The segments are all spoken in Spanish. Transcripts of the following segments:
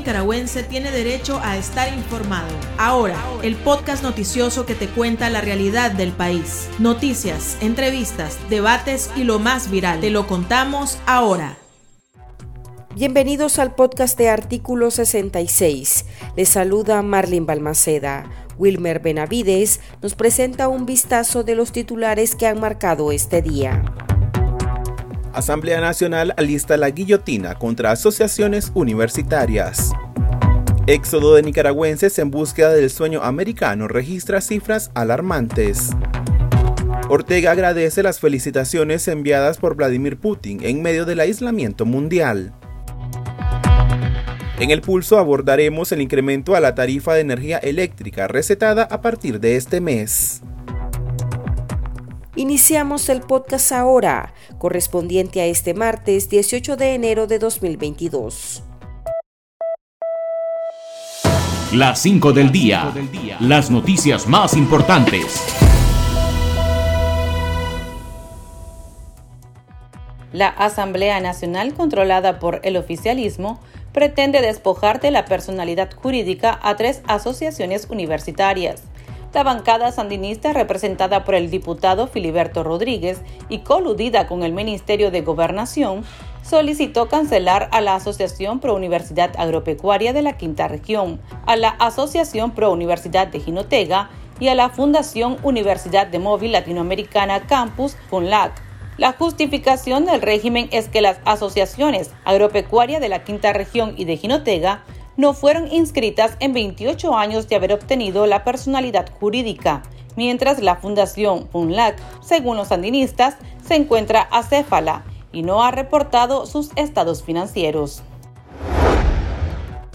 nicaragüense tiene derecho a estar informado. Ahora, el podcast noticioso que te cuenta la realidad del país. Noticias, entrevistas, debates y lo más viral. Te lo contamos ahora. Bienvenidos al podcast de Artículo 66. Les saluda Marlene Balmaceda. Wilmer Benavides nos presenta un vistazo de los titulares que han marcado este día. Asamblea Nacional alista la guillotina contra asociaciones universitarias. Éxodo de nicaragüenses en búsqueda del sueño americano registra cifras alarmantes. Ortega agradece las felicitaciones enviadas por Vladimir Putin en medio del aislamiento mundial. En el pulso abordaremos el incremento a la tarifa de energía eléctrica recetada a partir de este mes. Iniciamos el podcast ahora, correspondiente a este martes 18 de enero de 2022. Las 5 del día. Las noticias más importantes. La Asamblea Nacional, controlada por el oficialismo, pretende despojar de la personalidad jurídica a tres asociaciones universitarias la bancada sandinista representada por el diputado Filiberto Rodríguez y coludida con el Ministerio de Gobernación, solicitó cancelar a la Asociación Pro Universidad Agropecuaria de la Quinta Región, a la Asociación Pro Universidad de Jinotega y a la Fundación Universidad de Móvil Latinoamericana Campus FUNLAC. La justificación del régimen es que las asociaciones agropecuaria de la Quinta Región y de Jinotega no fueron inscritas en 28 años de haber obtenido la personalidad jurídica, mientras la Fundación FUNLAC, según los sandinistas, se encuentra acéfala y no ha reportado sus estados financieros.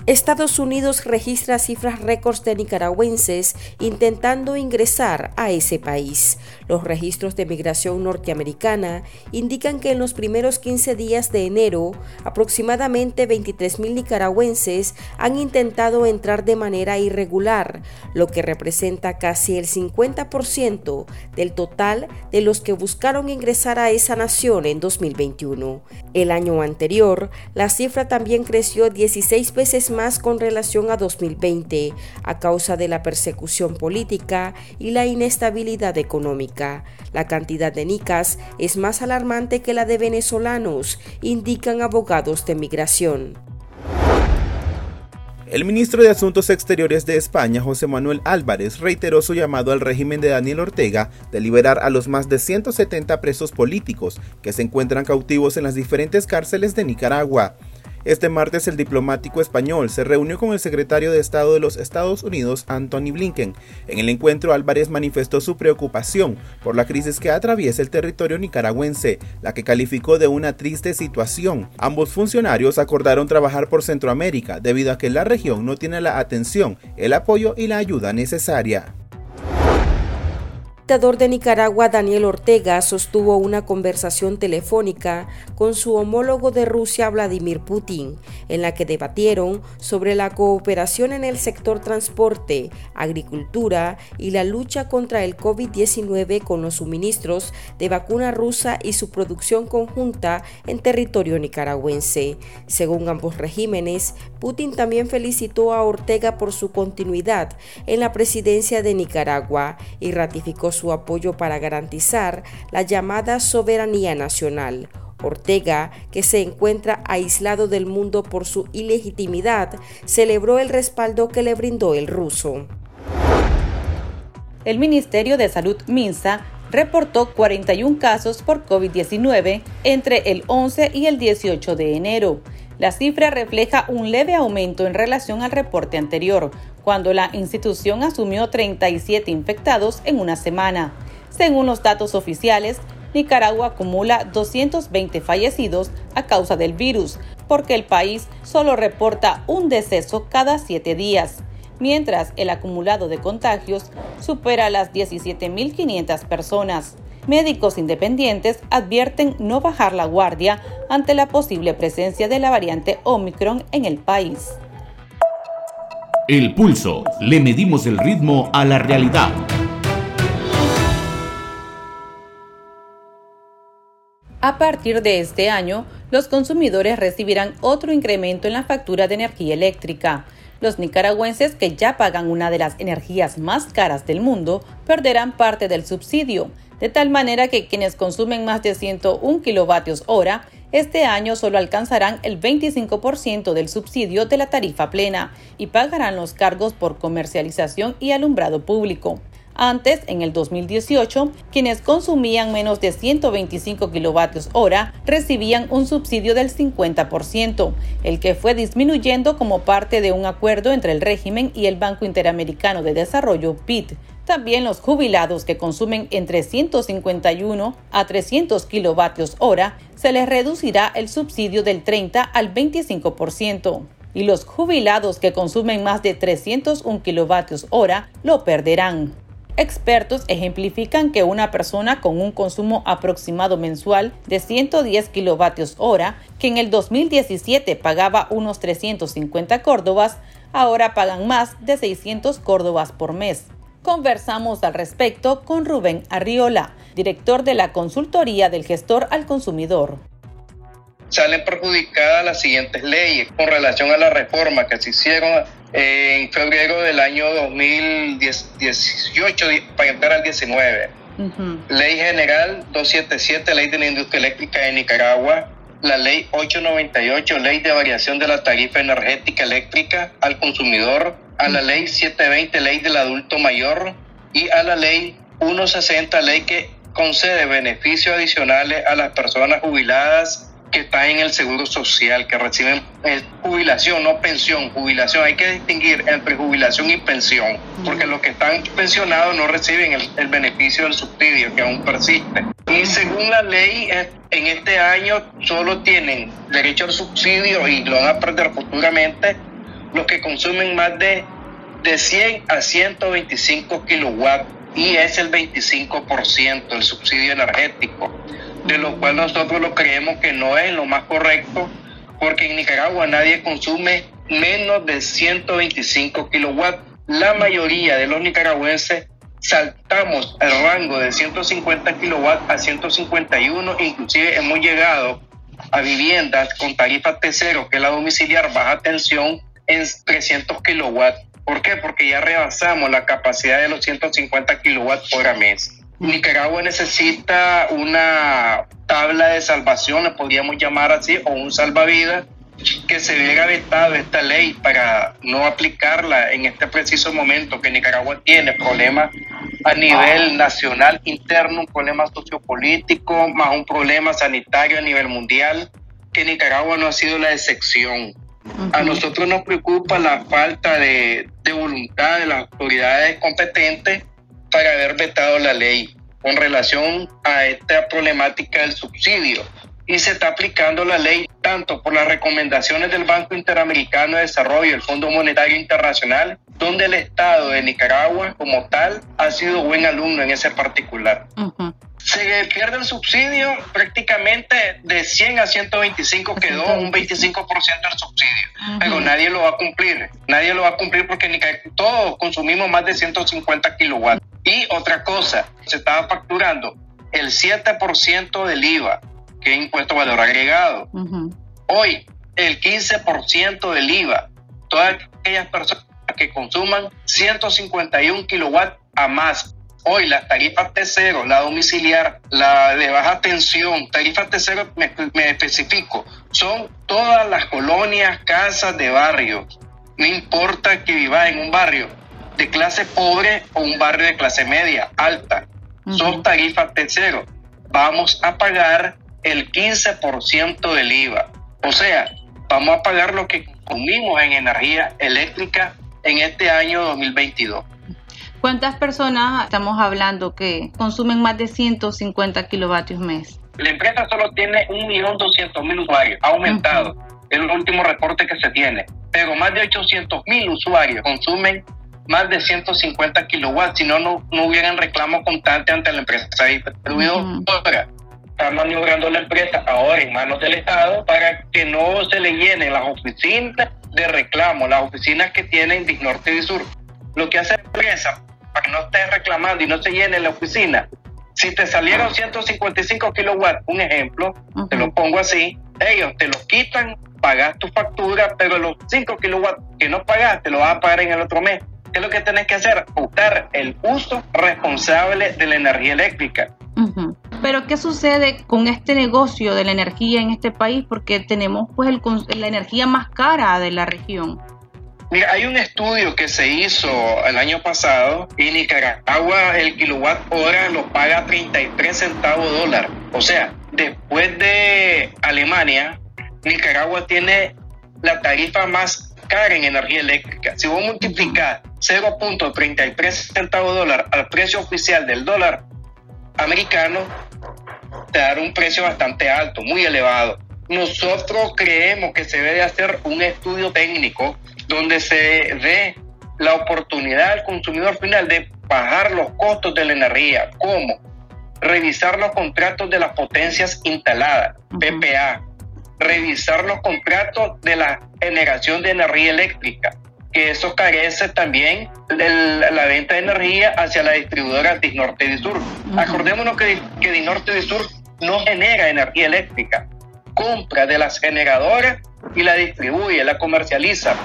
Estados Unidos registra cifras récords de nicaragüenses intentando ingresar a ese país. Los registros de migración norteamericana indican que en los primeros 15 días de enero, aproximadamente 23.000 nicaragüenses han intentado entrar de manera irregular, lo que representa casi el 50% del total de los que buscaron ingresar a esa nación en 2021. El año anterior, la cifra también creció 16 veces más con relación a 2020 a causa de la persecución política y la inestabilidad económica. La cantidad de nicas es más alarmante que la de venezolanos, indican abogados de migración. El ministro de Asuntos Exteriores de España, José Manuel Álvarez, reiteró su llamado al régimen de Daniel Ortega de liberar a los más de 170 presos políticos que se encuentran cautivos en las diferentes cárceles de Nicaragua. Este martes el diplomático español se reunió con el secretario de Estado de los Estados Unidos, Anthony Blinken. En el encuentro Álvarez manifestó su preocupación por la crisis que atraviesa el territorio nicaragüense, la que calificó de una triste situación. Ambos funcionarios acordaron trabajar por Centroamérica debido a que la región no tiene la atención, el apoyo y la ayuda necesaria dictador de Nicaragua, Daniel Ortega, sostuvo una conversación telefónica con su homólogo de Rusia, Vladimir Putin, en la que debatieron sobre la cooperación en el sector transporte, agricultura y la lucha contra el COVID-19 con los suministros de vacuna rusa y su producción conjunta en territorio nicaragüense. Según ambos regímenes, Putin también felicitó a Ortega por su continuidad en la presidencia de Nicaragua y ratificó su apoyo para garantizar la llamada soberanía nacional. Ortega, que se encuentra aislado del mundo por su ilegitimidad, celebró el respaldo que le brindó el ruso. El Ministerio de Salud MINSA reportó 41 casos por COVID-19 entre el 11 y el 18 de enero. La cifra refleja un leve aumento en relación al reporte anterior, cuando la institución asumió 37 infectados en una semana. Según los datos oficiales, Nicaragua acumula 220 fallecidos a causa del virus, porque el país solo reporta un deceso cada siete días, mientras el acumulado de contagios supera las 17.500 personas. Médicos independientes advierten no bajar la guardia ante la posible presencia de la variante Omicron en el país. El pulso. Le medimos el ritmo a la realidad. A partir de este año, los consumidores recibirán otro incremento en la factura de energía eléctrica. Los nicaragüenses que ya pagan una de las energías más caras del mundo perderán parte del subsidio, de tal manera que quienes consumen más de 101 kilovatios hora este año solo alcanzarán el 25% del subsidio de la tarifa plena y pagarán los cargos por comercialización y alumbrado público. Antes, en el 2018, quienes consumían menos de 125 kilovatios hora recibían un subsidio del 50%, el que fue disminuyendo como parte de un acuerdo entre el régimen y el Banco Interamericano de Desarrollo, BID. También los jubilados que consumen entre 151 a 300 kilovatios hora se les reducirá el subsidio del 30 al 25%. Y los jubilados que consumen más de 301 kilovatios hora lo perderán. Expertos ejemplifican que una persona con un consumo aproximado mensual de 110 kilovatios hora, que en el 2017 pagaba unos 350 córdobas, ahora pagan más de 600 córdobas por mes. Conversamos al respecto con Rubén Arriola, director de la consultoría del gestor al consumidor. Salen perjudicadas las siguientes leyes con relación a la reforma que se hicieron en febrero del año 2018 para entrar al 19. Ley General 277, Ley de la Industria Eléctrica de Nicaragua, la Ley 898, Ley de Variación de la Tarifa Energética Eléctrica al Consumidor, a la Ley 720, Ley del Adulto Mayor, y a la Ley 160, Ley que concede beneficios adicionales a las personas jubiladas que están en el seguro social, que reciben eh, jubilación, no pensión, jubilación. Hay que distinguir entre jubilación y pensión, porque los que están pensionados no reciben el, beneficio del subsidio que aún persiste. Y según la ley, en este año solo tienen derecho al subsidio y lo van a perder futuramente los que consumen más de, de 100 a 125 kilowatts y es el 25% del subsidio energético de lo cual nosotros lo creemos que no es lo más correcto, porque en Nicaragua nadie consume menos de 125 kilowatts. La mayoría de los nicaragüenses saltamos el rango de 150 kilowatts a 151, inclusive hemos llegado a viviendas con tarifa T0, que es la domiciliar baja tensión, en 300 kilowatts. ¿Por qué? Porque ya rebasamos la capacidad de los 150 kilowatts por mes. Nicaragua necesita una tabla de salvación, le podríamos llamar así, o un salvavidas, que se hubiera vetado esta ley para no aplicarla en este preciso momento que Nicaragua tiene problemas a nivel nacional, interno, un problema sociopolítico, más un problema sanitario a nivel mundial, que Nicaragua no ha sido la excepción. A nosotros nos preocupa la falta de, de voluntad de las autoridades competentes para haber vetado la ley con relación a esta problemática del subsidio. Y se está aplicando la ley tanto por las recomendaciones del Banco Interamericano de Desarrollo, el Fondo Monetario Internacional, donde el Estado de Nicaragua como tal ha sido buen alumno en ese particular se pierde el subsidio prácticamente de 100 a 125 quedó un 25% del subsidio, pero nadie lo va a cumplir, nadie lo va a cumplir porque ni todos consumimos más de 150 kilowatts. Y otra cosa, se estaba facturando el 7% del IVA, que es impuesto valor agregado. Hoy, el 15% del IVA, todas aquellas personas que consuman 151 kilowatts a más Hoy las tarifas T0, la domiciliar, la de baja tensión, tarifas T0, me, especifico, son todas las colonias, casas de barrio. No importa que viva en un barrio de clase pobre o un barrio de clase media, alta. Son tarifas T0. Vamos a pagar el 15% del IVA. O sea, vamos a pagar lo que consumimos en energía eléctrica en este año 2022. ¿Cuántas personas estamos hablando que consumen más de 150 kilovatios mes? La empresa solo tiene 1.200.000 usuarios, ha aumentado. Es el último reporte que se tiene. Pero más de 800.000 usuarios consumen más de 150 kilowatts, si no, no, hubieran reclamo constante ante la empresa distribuidora. Está maniobrando la empresa ahora en manos del Estado para que no se le llenen las oficinas de reclamo, las oficinas que tienen Norte y Sur. Lo que hace la empresa para que no esté reclamando y no se llene la oficina, Si te salieron 155 kilowatts, un ejemplo, te lo pongo así, ellos te lo quitan, pagas tu factura, pero los 5 kilowatts que no pagaste lo vas a pagar en el otro mes. ¿Qué es lo que tenés que hacer? Optar el uso responsable de la energía eléctrica. Pero ¿qué sucede con este negocio de la energía en este país? Porque tenemos pues la energía más cara de la región. Mira, hay un estudio que se hizo el año pasado y Nicaragua el kilowatt hora lo paga 33 centavos dólar. O sea, después de Alemania, Nicaragua tiene la tarifa más cara en energía eléctrica. Si vos multiplicas 0.33 centavos dólar al precio oficial del dólar americano, te da un precio bastante alto, muy elevado. Nosotros creemos que se debe hacer un estudio técnico donde se dé la oportunidad al consumidor final de bajar los costos de la energía. ¿Cómo? Revisar los contratos de las potencias instaladas, PPA. Revisar los contratos de la generación de energía eléctrica, que eso carece también de la venta de energía hacia la distribuidora Norte y Sur. Acordémonos que, que Norte y Sur no genera energía eléctrica, compra de las generadoras y la distribuye, la comercializa.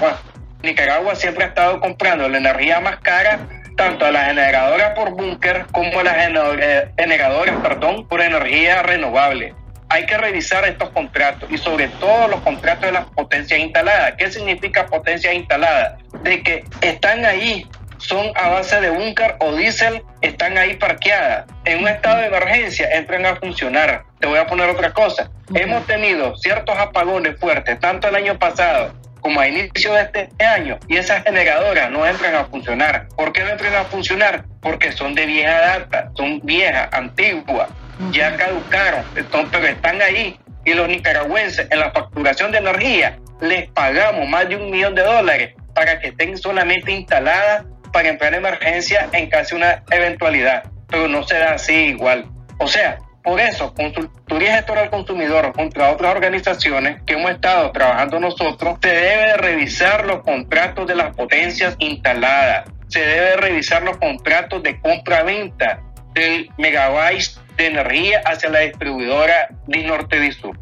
Nicaragua siempre ha estado comprando la energía más cara tanto a las generadoras por búnker como a las generadoras perdón, por energía renovable. Hay que revisar estos contratos y sobre todo los contratos de las potencias instaladas. ¿Qué significa potencia instalada? De que están ahí, son a base de búnker o diésel, están ahí parqueadas. En un estado de emergencia entran a funcionar. Te voy a poner otra cosa. Hemos tenido ciertos apagones fuertes, tanto el año pasado como a inicio de este año y esas generadoras no entran a funcionar. ¿Por qué no entran a funcionar? Porque son de vieja data, son viejas, antiguas, ya caducaron, entonces, pero están ahí y los nicaragüenses en la facturación de energía les pagamos más de un millón de dólares para que estén solamente instaladas para emplear emergencia en casi una eventualidad, pero no será así igual. O sea, por eso, Consultoría Gestora al Consumidor, contra otras organizaciones que hemos estado trabajando nosotros, se debe revisar los contratos de las potencias instaladas, se debe revisar los contratos de compra-venta del megabytes de energía hacia la distribuidora de Norte y Sur.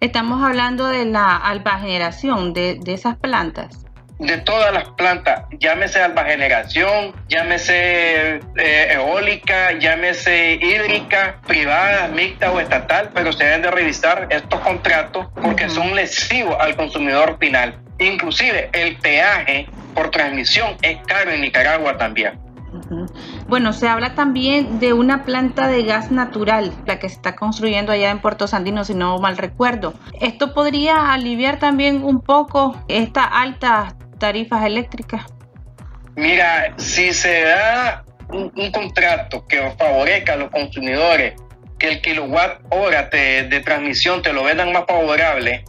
Estamos hablando de la alba generación de, de esas plantas de todas las plantas, llámese alba generación, llámese eh, llámese hídrica, privada, mixta o estatal, pero se deben de revisar estos contratos porque son lesivos al consumidor final. Inclusive el peaje por transmisión es caro en Nicaragua también. Bueno, se habla también de una planta de gas natural, la que se está construyendo allá en Puerto Sandino, si no mal recuerdo. ¿Esto podría aliviar también un poco esta alta tarifas eléctricas? Mira, si se da un, contrato que favorezca a los consumidores, que el kilowatt hora de transmisión te lo vendan más favorable,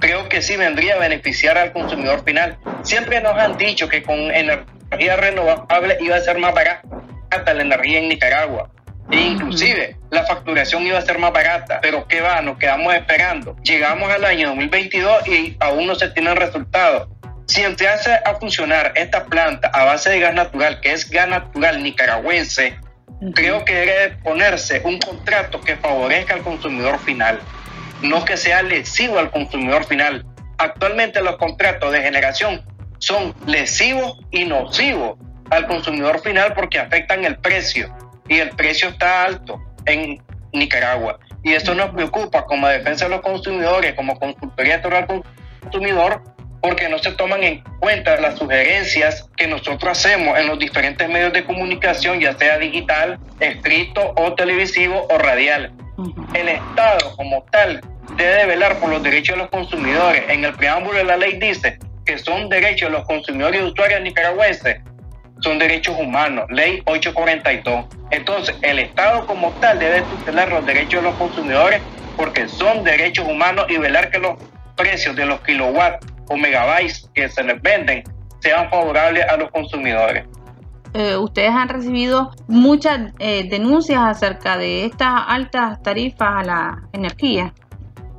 creo que sí vendría a beneficiar al consumidor final. Siempre nos han dicho que con energía renovable iba a ser más barata la energía en Nicaragua. E inclusive la facturación iba a ser más barata, pero ¿qué va? Nos quedamos esperando. Llegamos al año 2022 y aún no se tienen resultados. Si hace a funcionar esta planta a base de gas natural, que es gas natural nicaragüense, creo que debe ponerse un contrato que favorezca al consumidor final, no que sea lesivo al consumidor final. Actualmente los contratos de generación son lesivos y nocivos al consumidor final porque afectan el precio y el precio está alto en Nicaragua. Y eso nos preocupa como defensa de los consumidores, como consultoría al consumidor, porque no se toman en cuenta las sugerencias que nosotros hacemos en los diferentes medios de comunicación, ya sea digital, escrito o televisivo o radial. El Estado como tal debe velar por los derechos de los consumidores. En el preámbulo de la ley dice que son derechos de los consumidores y usuarios nicaragüenses, son derechos humanos, ley 842. Entonces, el Estado como tal debe tutelar los derechos de los consumidores porque son derechos humanos y velar que los precios de los kilowatts o megabytes que se les venden sean favorables a los consumidores. Eh, ustedes han recibido muchas eh, denuncias acerca de estas altas tarifas a la energía.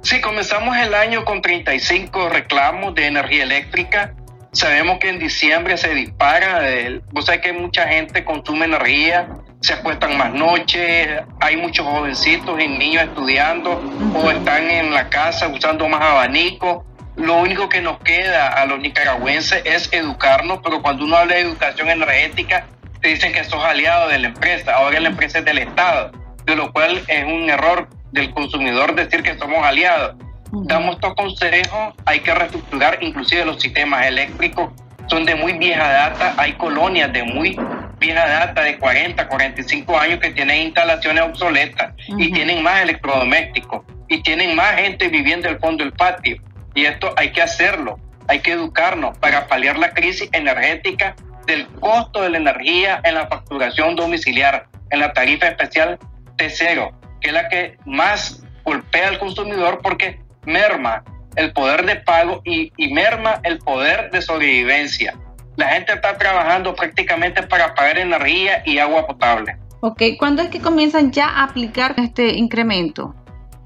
Sí, comenzamos el año con 35 reclamos de energía eléctrica. Sabemos que en diciembre se dispara. El, vos sabés que mucha gente consume energía se acuestan más noches, hay muchos jovencitos y niños estudiando o están en la casa usando más abanico. Lo único que nos queda a los nicaragüenses es educarnos, pero cuando uno habla de educación energética, te dicen que sos aliado de la empresa, ahora la empresa es del Estado, de lo cual es un error del consumidor decir que somos aliados. Damos estos consejos, hay que reestructurar inclusive los sistemas eléctricos, son de muy vieja data, hay colonias de muy vieja data de 40, 45 años que tienen instalaciones obsoletas y tienen más electrodomésticos y tienen más gente viviendo el fondo del patio. Y esto hay que hacerlo, hay que educarnos para paliar la crisis energética del costo de la energía en la facturación domiciliar, en la tarifa especial T0, que es la que más golpea al consumidor porque merma el poder de pago y, merma el poder de sobrevivencia. La gente está trabajando prácticamente para pagar energía y agua potable. Ok, ¿cuándo es que comienzan ya a aplicar este incremento?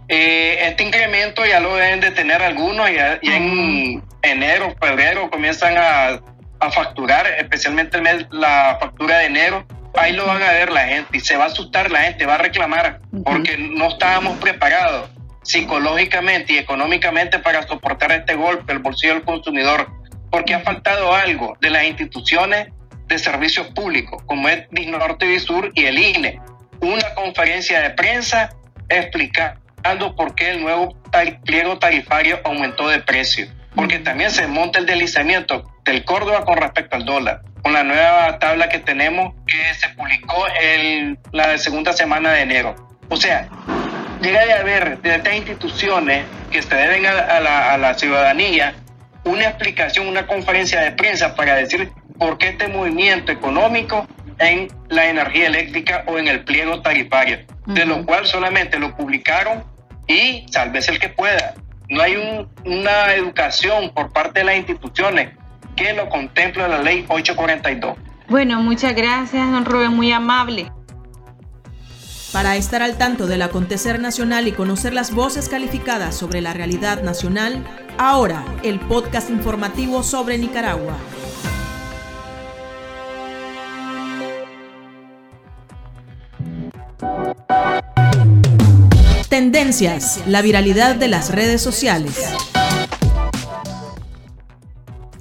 Eh, este incremento ya lo deben de tener algunos, ya, en enero, febrero comienzan a, a facturar, especialmente la factura de enero. Ahí lo van a ver la gente y se va a asustar la gente, va a reclamar, porque no estábamos preparados psicológicamente y económicamente para soportar este golpe, el bolsillo del consumidor, porque ha faltado algo de las instituciones de servicios públicos, como es Norte y Sur y el INE. Una conferencia de prensa explicando por qué el nuevo pliego tarifario aumentó de precio, porque también se monta el deslizamiento del Córdoba con respecto al dólar, con la nueva tabla que tenemos que se publicó en la segunda semana de enero. O sea, llega de haber de estas instituciones que se deben a, la, a la ciudadanía una explicación, una conferencia de prensa para decir por qué este movimiento económico en la energía eléctrica o en el pliego tarifario, de lo cual solamente lo publicaron y salve el que pueda. No hay una educación por parte de las instituciones que lo contempla la ley 842. Bueno, muchas gracias, don Rubén, muy amable. Para estar al tanto del acontecer nacional y conocer las voces calificadas sobre la realidad nacional, ahora el podcast informativo sobre Nicaragua. Tendencias, la viralidad de las redes sociales.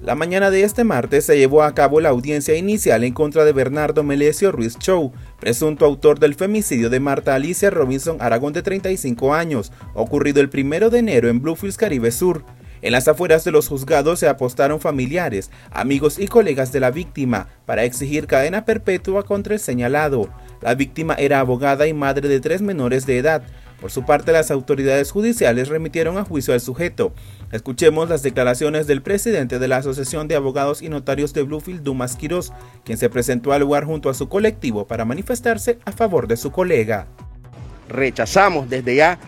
La mañana de este martes se llevó a cabo la audiencia inicial en contra de Bernardo Melesio Ruiz Chow, presunto autor del femicidio de Marta Alicia Robinson Aragón de 35 años, ocurrido el 1 de enero en Bluefields, Caribe Sur. En las afueras de los juzgados se apostaron familiares, amigos y colegas de la víctima para exigir cadena perpetua contra el señalado. La víctima era abogada y madre de tres menores de edad. Por su parte, las autoridades judiciales remitieron a juicio al sujeto. Escuchemos las declaraciones del presidente de la Asociación de Abogados y Notarios de Bluefield, Dumas Quirós, quien se presentó al lugar junto a su colectivo para manifestarse a favor de su colega. Rechazamos desde ya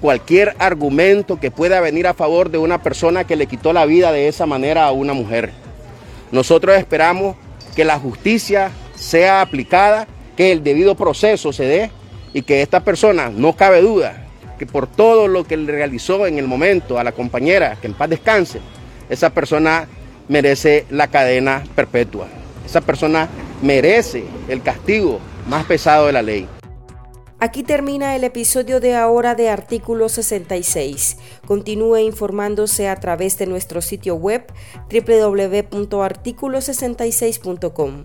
cualquier argumento que pueda venir a favor de una persona que le quitó la vida de esa manera a una mujer. Nosotros esperamos que la justicia sea aplicada, que el debido proceso se dé y que esta persona, no cabe duda, que por todo lo que le realizó en el momento a la compañera, que en paz descanse, esa persona merece la cadena perpetua. Esa persona merece el castigo más pesado de la ley. Aquí termina el episodio de ahora de Artículo 66. Continúe informándose a través de nuestro sitio web www.articulo66.com.